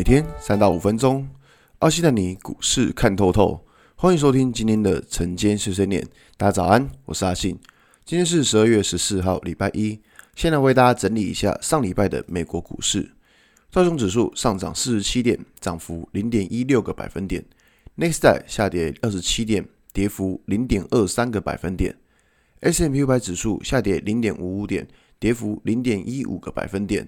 每天三到五分钟，阿信带你股市看透透。欢迎收听今天的晨间碎碎念。大家早安，我是阿信。今天是十二月十四号，礼拜一。先来为大家整理一下上礼拜的美国股市。道琼指数上涨四十七点，涨幅零点一六个百分点。纳斯达克下跌二十七点，跌幅零点二三个百分点。S&P 五百指数下跌零点五五点，跌幅零点一五个百分点。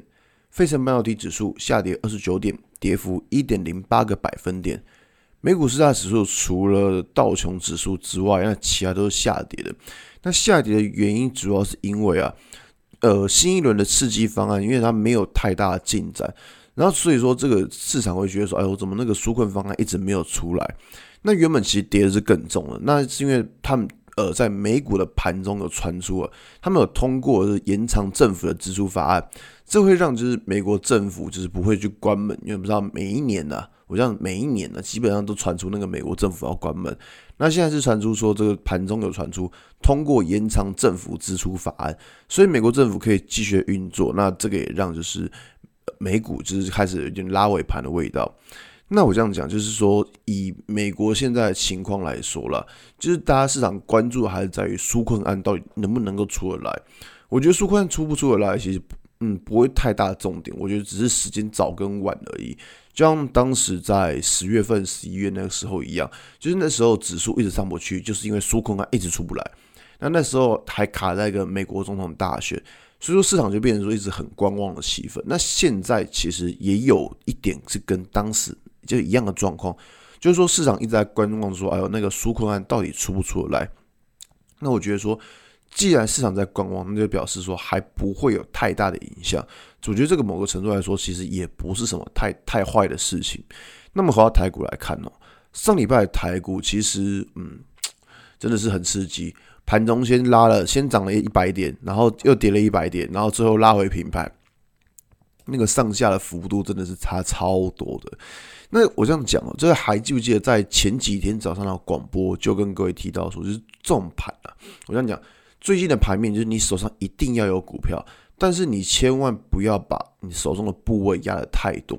费城半导体指数下跌二十九点，跌幅一点零八个百分点。美股四大指数除了道琼指数之外，那其他都是下跌的。那下跌的原因主要是因为啊，呃，新一轮的刺激方案，因为它没有太大的进展，然后所以说这个市场会觉得说，哎呦，怎么那个纾困方案一直没有出来？那原本其实跌的是更重的，那是因为他们。呃，在美股的盘中有传出了，他们有通过延长政府的支出法案，这会让就是美国政府就是不会去关门，因为不知道每一年呢、啊，我像每一年呢、基本上都传出那个美国政府要关门。那现在是传出说这个盘中有传出通过延长政府支出法案，所以美国政府可以继续运作。那这个也让就是美股就是开始有点拉尾盘的味道。那我这样讲，就是说，以美国现在的情况来说了，就是大家市场关注还是在于纾困案到底能不能够出得来。我觉得纾困案出不出得来，其实嗯不会太大的重点，我觉得只是时间早跟晚而已。就像当时在十月份、十一月那个时候一样，就是那时候指数一直上不去，就是因为纾困案一直出不来。那那时候还卡在一个美国总统大选，所以说市场就变成说一直很观望的气氛。那现在其实也有一点是跟当时。就一样的状况，就是说市场一直在观望，说，哎呦，那个纾困案到底出不出得来？那我觉得说，既然市场在观望，那就表示说还不会有太大的影响。我觉得这个某个程度来说，其实也不是什么太太坏的事情。那么回到台股来看哦，上礼拜的台股其实嗯，真的是很刺激，盘中先拉了，先涨了一百点，然后又跌了一百点，然后最后拉回平盘。那个上下的幅度真的是差超多的。那我这样讲哦，就是还记不记得在前几天早上的广播就跟各位提到说，就是这种盘啊，我这样讲，最近的盘面就是你手上一定要有股票，但是你千万不要把你手中的部位压得太多，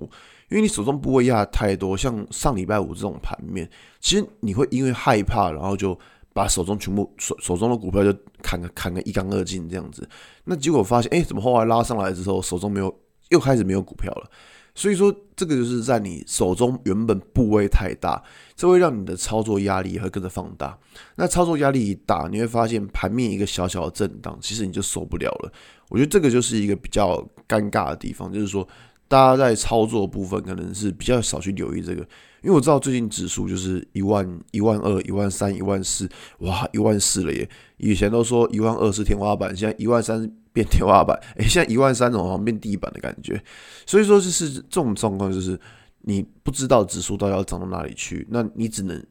因为你手中部位压得太多，像上礼拜五这种盘面，其实你会因为害怕，然后就把手中全部手手中的股票就砍个砍个一干二净这样子，那结果发现，哎，怎么后来拉上来之后，手中没有。又开始没有股票了，所以说这个就是在你手中原本部位太大，这会让你的操作压力也会跟着放大。那操作压力一大，你会发现盘面一个小小的震荡，其实你就受不了了。我觉得这个就是一个比较尴尬的地方，就是说大家在操作部分可能是比较少去留意这个，因为我知道最近指数就是一万、一万二、一万三、一万四，哇，一万四了耶！以前都说一万二是天花板，现在一万三。变天花板，诶，现在一万三种好像变地板的感觉，所以说就是这种状况，就是你不知道指数到底要涨到哪里去，那你只能，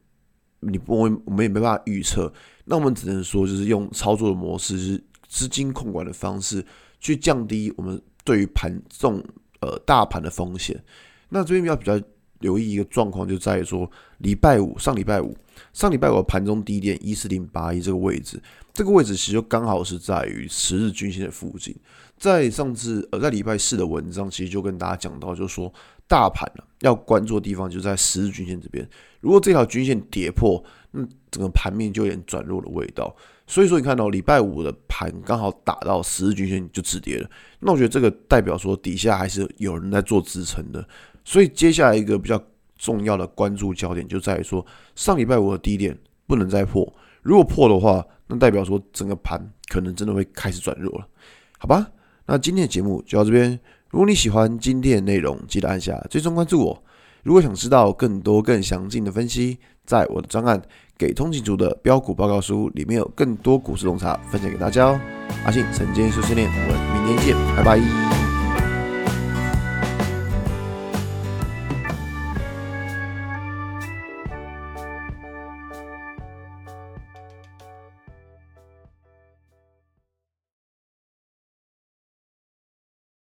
你不会，我们也没办法预测，那我们只能说就是用操作的模式，就是资金控管的方式去降低我们对于盘这种呃大盘的风险。那这边要比较留意一个状况，就在于说礼拜五上礼拜五上礼拜五盘中低点一四零八一这个位置。这个位置其实就刚好是在于十日均线的附近。在上次呃，在礼拜四的文章，其实就跟大家讲到，就是说大盘呢要关注的地方就在十日均线这边。如果这条均线跌破，那整个盘面就有点转弱的味道。所以说，你看到礼拜五的盘刚好打到十日均线就止跌了。那我觉得这个代表说底下还是有人在做支撑的。所以接下来一个比较重要的关注焦点就在于说，上礼拜五的低点不能再破。如果破的话，那代表说整个盘可能真的会开始转弱了，好吧？那今天的节目就到这边。如果你喜欢今天的内容，记得按下追踪关注我。如果想知道更多更详尽的分析，在我的专案《给通勤族的标股报告书》里面有更多股市洞察分享给大家哦。阿信晨间碎碎念，我们明天见，拜拜。